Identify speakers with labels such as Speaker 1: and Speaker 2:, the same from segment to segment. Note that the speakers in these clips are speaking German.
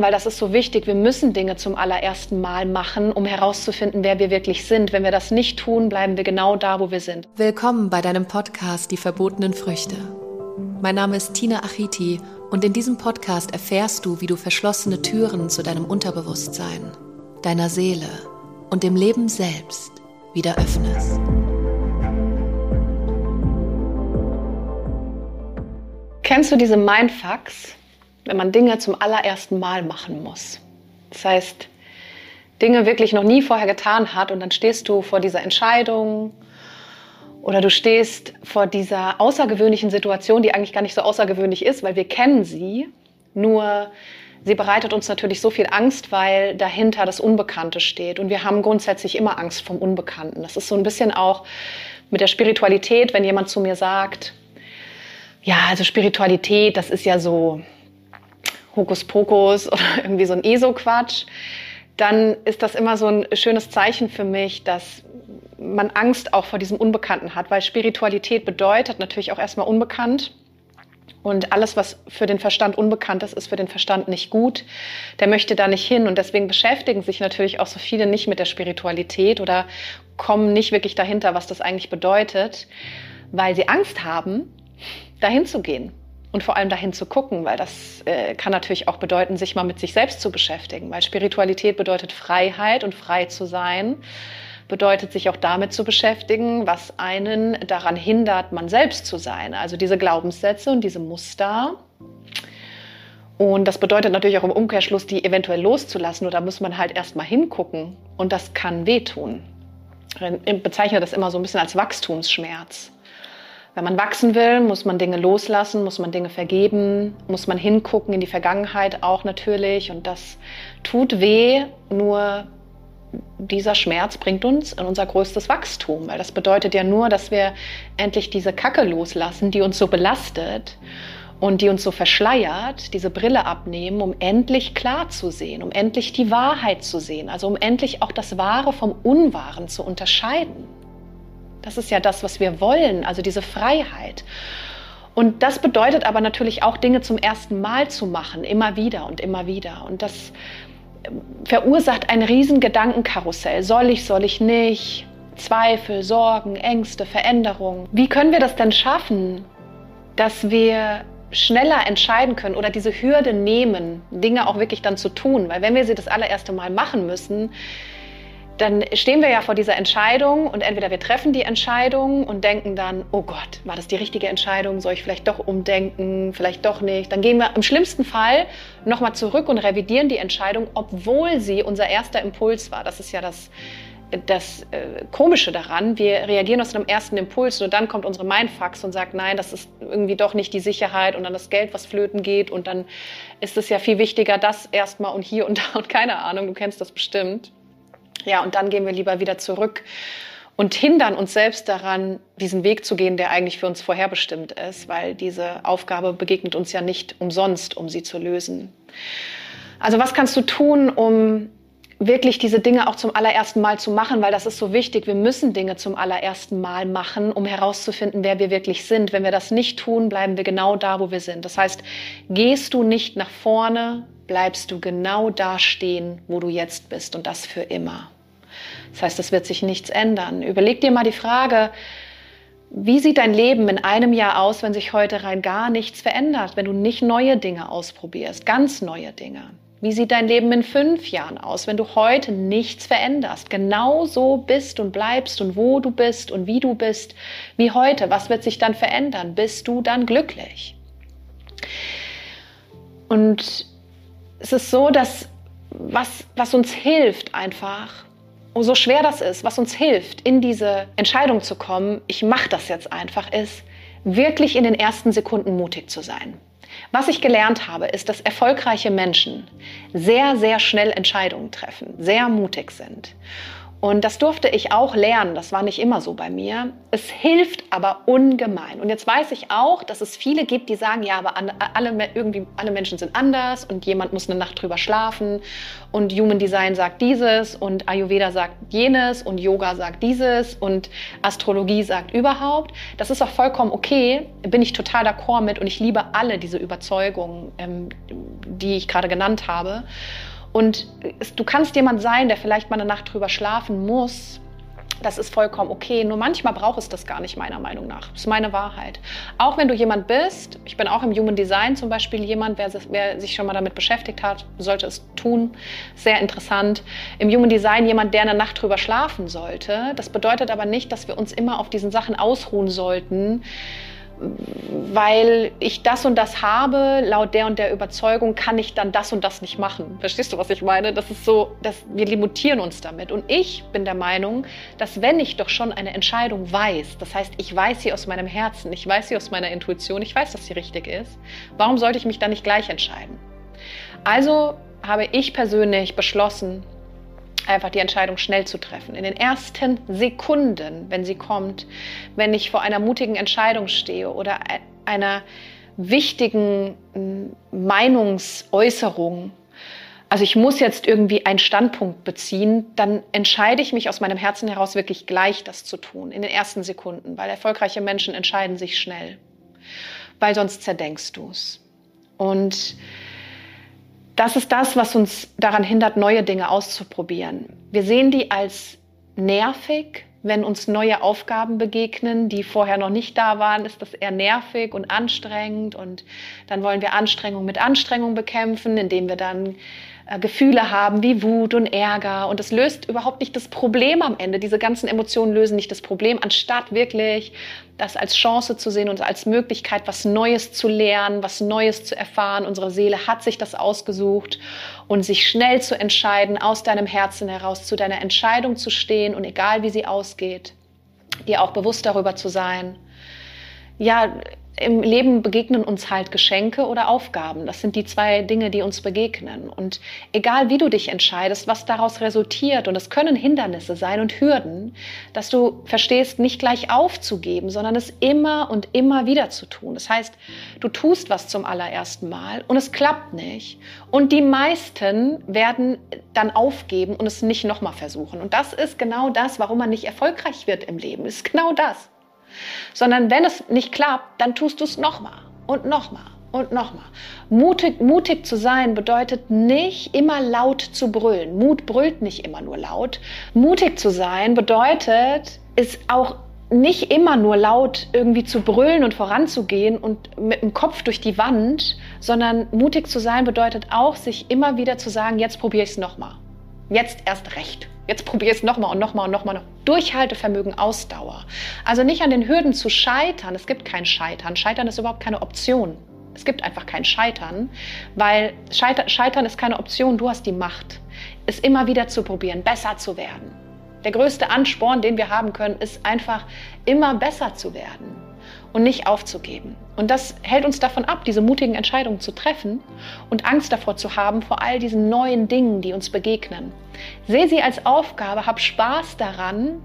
Speaker 1: Weil das ist so wichtig. Wir müssen Dinge zum allerersten Mal machen, um herauszufinden, wer wir wirklich sind. Wenn wir das nicht tun, bleiben wir genau da, wo wir sind.
Speaker 2: Willkommen bei deinem Podcast Die verbotenen Früchte. Mein Name ist Tina Achiti und in diesem Podcast erfährst du, wie du verschlossene Türen zu deinem Unterbewusstsein, deiner Seele und dem Leben selbst wieder öffnest.
Speaker 1: Kennst du diese Mindfucks, wenn man Dinge zum allerersten Mal machen muss? Das heißt, Dinge wirklich noch nie vorher getan hat und dann stehst du vor dieser Entscheidung oder du stehst vor dieser außergewöhnlichen Situation, die eigentlich gar nicht so außergewöhnlich ist, weil wir kennen sie, nur sie bereitet uns natürlich so viel Angst, weil dahinter das Unbekannte steht und wir haben grundsätzlich immer Angst vom Unbekannten. Das ist so ein bisschen auch mit der Spiritualität, wenn jemand zu mir sagt, ja, also Spiritualität, das ist ja so Hokuspokus oder irgendwie so ein ESO-Quatsch, dann ist das immer so ein schönes Zeichen für mich, dass man Angst auch vor diesem Unbekannten hat, weil Spiritualität bedeutet natürlich auch erstmal unbekannt. Und alles, was für den Verstand unbekannt ist, ist für den Verstand nicht gut. Der möchte da nicht hin. Und deswegen beschäftigen sich natürlich auch so viele nicht mit der Spiritualität oder kommen nicht wirklich dahinter, was das eigentlich bedeutet, weil sie Angst haben, dahin zu gehen und vor allem dahin zu gucken, weil das äh, kann natürlich auch bedeuten, sich mal mit sich selbst zu beschäftigen, weil Spiritualität bedeutet Freiheit und frei zu sein, bedeutet sich auch damit zu beschäftigen, was einen daran hindert, man selbst zu sein, also diese Glaubenssätze und diese Muster. Und das bedeutet natürlich auch im Umkehrschluss, die eventuell loszulassen. Oder da muss man halt erst mal hingucken. Und das kann wehtun. Ich bezeichne das immer so ein bisschen als Wachstumsschmerz. Wenn man wachsen will, muss man Dinge loslassen, muss man Dinge vergeben, muss man hingucken in die Vergangenheit auch natürlich. Und das tut weh, nur dieser Schmerz bringt uns in unser größtes Wachstum, weil das bedeutet ja nur, dass wir endlich diese Kacke loslassen, die uns so belastet und die uns so verschleiert, diese Brille abnehmen, um endlich klar zu sehen, um endlich die Wahrheit zu sehen, also um endlich auch das Wahre vom Unwahren zu unterscheiden. Das ist ja das, was wir wollen, also diese Freiheit. Und das bedeutet aber natürlich auch, Dinge zum ersten Mal zu machen, immer wieder und immer wieder. Und das ähm, verursacht ein riesen Gedankenkarussell. Soll ich, soll ich nicht? Zweifel, Sorgen, Ängste, Veränderungen. Wie können wir das denn schaffen, dass wir schneller entscheiden können oder diese Hürde nehmen, Dinge auch wirklich dann zu tun? Weil wenn wir sie das allererste Mal machen müssen, dann stehen wir ja vor dieser Entscheidung und entweder wir treffen die Entscheidung und denken dann, oh Gott, war das die richtige Entscheidung? Soll ich vielleicht doch umdenken? Vielleicht doch nicht? Dann gehen wir im schlimmsten Fall nochmal zurück und revidieren die Entscheidung, obwohl sie unser erster Impuls war. Das ist ja das, das äh, Komische daran. Wir reagieren aus einem ersten Impuls und dann kommt unsere Mindfax und sagt, nein, das ist irgendwie doch nicht die Sicherheit und dann das Geld, was flöten geht und dann ist es ja viel wichtiger, das erstmal und hier und da und keine Ahnung, du kennst das bestimmt. Ja, und dann gehen wir lieber wieder zurück und hindern uns selbst daran, diesen Weg zu gehen, der eigentlich für uns vorherbestimmt ist, weil diese Aufgabe begegnet uns ja nicht umsonst, um sie zu lösen. Also was kannst du tun, um wirklich diese Dinge auch zum allerersten Mal zu machen, weil das ist so wichtig. Wir müssen Dinge zum allerersten Mal machen, um herauszufinden, wer wir wirklich sind. Wenn wir das nicht tun, bleiben wir genau da, wo wir sind. Das heißt, gehst du nicht nach vorne, bleibst du genau da stehen, wo du jetzt bist und das für immer. Das heißt, es wird sich nichts ändern. Überleg dir mal die Frage, wie sieht dein Leben in einem Jahr aus, wenn sich heute rein gar nichts verändert, wenn du nicht neue Dinge ausprobierst, ganz neue Dinge? Wie sieht dein Leben in fünf Jahren aus, wenn du heute nichts veränderst, genau so bist und bleibst und wo du bist und wie du bist, wie heute? Was wird sich dann verändern? Bist du dann glücklich? Und es ist so, dass was, was uns hilft einfach, oh, so schwer das ist, was uns hilft, in diese Entscheidung zu kommen, ich mache das jetzt einfach, ist, wirklich in den ersten Sekunden mutig zu sein. Was ich gelernt habe, ist, dass erfolgreiche Menschen sehr, sehr schnell Entscheidungen treffen, sehr mutig sind Und das durfte ich auch lernen. Das war nicht immer so bei mir. Es hilft aber ungemein. Und jetzt weiß ich auch, dass es viele gibt, die sagen, ja, aber alle, irgendwie, alle Menschen sind anders und jemand muss eine Nacht drüber schlafen und Human Design sagt dieses und Ayurveda sagt jenes und Yoga sagt dieses und Astrologie sagt überhaupt. Das ist auch vollkommen okay. Bin ich total d'accord mit und ich liebe alle diese Überzeugungen, ähm, die ich gerade genannt habe. Und es, du kannst jemand sein, der vielleicht mal eine Nacht drüber schlafen muss. Das ist vollkommen okay. Nur manchmal braucht es das gar nicht, meiner Meinung nach. Das ist meine Wahrheit. Auch wenn du jemand bist, ich bin auch im Human Design zum Beispiel jemand, wer, wer sich schon mal damit beschäftigt hat, sollte es tun. Sehr interessant. Im Human Design jemand, der eine Nacht drüber schlafen sollte. Das bedeutet aber nicht, dass wir uns immer auf diesen Sachen ausruhen sollten weil ich das und das habe, laut der und der Überzeugung kann ich dann das und das nicht machen. Verstehst du, was ich meine? Das ist so, dass wir limitieren uns damit. Und ich bin der Meinung, dass wenn ich doch schon eine Entscheidung weiß, das heißt, ich weiß sie aus meinem Herzen, ich weiß sie aus meiner Intuition, ich weiß, dass sie richtig ist, warum sollte ich mich dann nicht gleich entscheiden? Also habe ich persönlich beschlossen, einfach die Entscheidung schnell zu treffen. In den ersten Sekunden, wenn sie kommt, wenn ich vor einer mutigen Entscheidung stehe oder einer wichtigen hm, Meinungsäußerung, also ich muss jetzt irgendwie einen Standpunkt beziehen, dann entscheide ich mich aus meinem Herzen heraus wirklich gleich das zu tun, in den ersten Sekunden, weil erfolgreiche Menschen entscheiden sich schnell, weil sonst zerdenkst du es. Und das ist das, was uns daran hindert, neue Dinge auszuprobieren. Wir sehen die als nervig, wenn uns neue Aufgaben begegnen, die vorher noch nicht da waren, ist das eher nervig und anstrengend. Und dann wollen wir Anstrengung mit Anstrengung bekämpfen, indem wir dann äh, Gefühle haben wie Wut und Ärger. Und es löst überhaupt nicht das Problem am Ende. Diese ganzen Emotionen lösen nicht das Problem, anstatt wirklich das als Chance zu sehen und als Möglichkeit, was Neues zu lernen, was Neues zu erfahren. Unsere Seele hat sich das ausgesucht und sich schnell zu entscheiden, aus deinem Herzen heraus zu deiner Entscheidung zu stehen und egal wie sie ausgeht, dir auch bewusst darüber zu sein. Ja, im Leben begegnen uns halt Geschenke oder Aufgaben. Das sind die zwei Dinge, die uns begegnen. Und egal wie du dich entscheidest, was daraus resultiert, und es können Hindernisse sein und Hürden, dass du verstehst, nicht gleich aufzugeben, sondern es immer und immer wieder zu tun. Das heißt, du tust was zum allerersten Mal und es klappt nicht. Und die meisten werden dann aufgeben und es nicht nochmal versuchen. Und das ist genau das, warum man nicht erfolgreich wird im Leben. Das ist genau das. Sondern wenn es nicht klappt, dann tust du es nochmal und nochmal und nochmal. Mutig, mutig zu sein bedeutet nicht immer laut zu brüllen. Mut brüllt nicht immer nur laut. Mutig zu sein bedeutet, ist auch nicht immer nur laut irgendwie zu brüllen und voranzugehen und mit dem Kopf durch die Wand, sondern mutig zu sein bedeutet auch, sich immer wieder zu sagen, jetzt probiere ich es nochmal. Jetzt erst recht. Jetzt probier es nochmal und nochmal und nochmal noch. Durchhaltevermögen, Ausdauer. Also nicht an den Hürden zu scheitern. Es gibt kein Scheitern. Scheitern ist überhaupt keine Option. Es gibt einfach kein Scheitern, weil Scheitern, Scheitern ist keine Option. Du hast die Macht, es immer wieder zu probieren, besser zu werden. Der größte Ansporn, den wir haben können, ist einfach immer besser zu werden und nicht aufzugeben. Und das hält uns davon ab, diese mutigen Entscheidungen zu treffen und Angst davor zu haben, vor all diesen neuen Dingen, die uns begegnen. Sehe sie als Aufgabe, hab Spaß daran,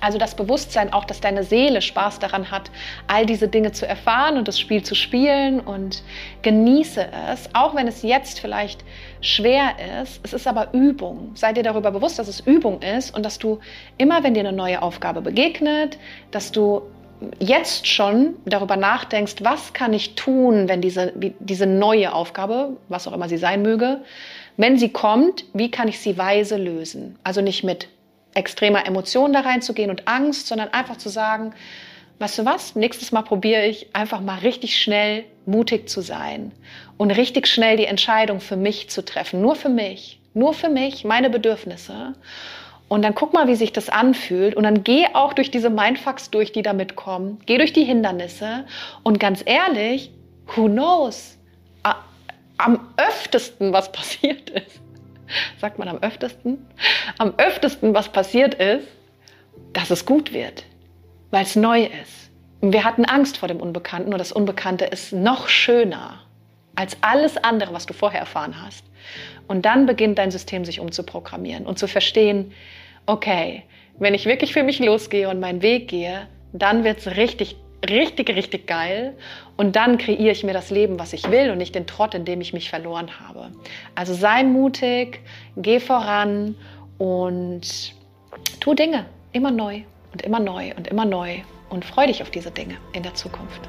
Speaker 1: also das Bewusstsein auch, dass deine Seele Spaß daran hat, all diese Dinge zu erfahren und das Spiel zu spielen und genieße es, auch wenn es jetzt vielleicht schwer ist. Es ist aber Übung. Sei dir darüber bewusst, dass es Übung ist und dass du immer, wenn dir eine neue Aufgabe begegnet, dass du jetzt schon darüber nachdenkst, was kann ich tun, wenn diese, diese neue Aufgabe, was auch immer sie sein möge, wenn sie kommt, wie kann ich sie weise lösen? Also nicht mit extremer Emotion da reinzugehen und Angst, sondern einfach zu sagen, weißt du was, nächstes Mal probiere ich einfach mal richtig schnell mutig zu sein und richtig schnell die Entscheidung für mich zu treffen, nur für mich, nur für mich, meine Bedürfnisse und dann guck mal, wie sich das anfühlt. Und dann geh auch durch diese Mindfucks durch, die da mitkommen. Geh durch die Hindernisse. Und ganz ehrlich, who knows? Am öftesten, was passiert ist, sagt man am öftesten, am öftesten, was passiert ist, dass es gut wird, weil es neu ist. Wir hatten Angst vor dem Unbekannten und das Unbekannte ist noch schöner als alles andere, was du vorher erfahren hast. Und dann beginnt dein System sich umzuprogrammieren und zu verstehen, okay, wenn ich wirklich für mich losgehe und meinen Weg gehe, dann wird es richtig, richtig, richtig geil. Und dann kreiere ich mir das Leben, was ich will und nicht den Trott, in dem ich mich verloren habe. Also sei mutig, geh voran und tu Dinge immer neu und immer neu und immer neu und freu dich auf diese Dinge in der Zukunft.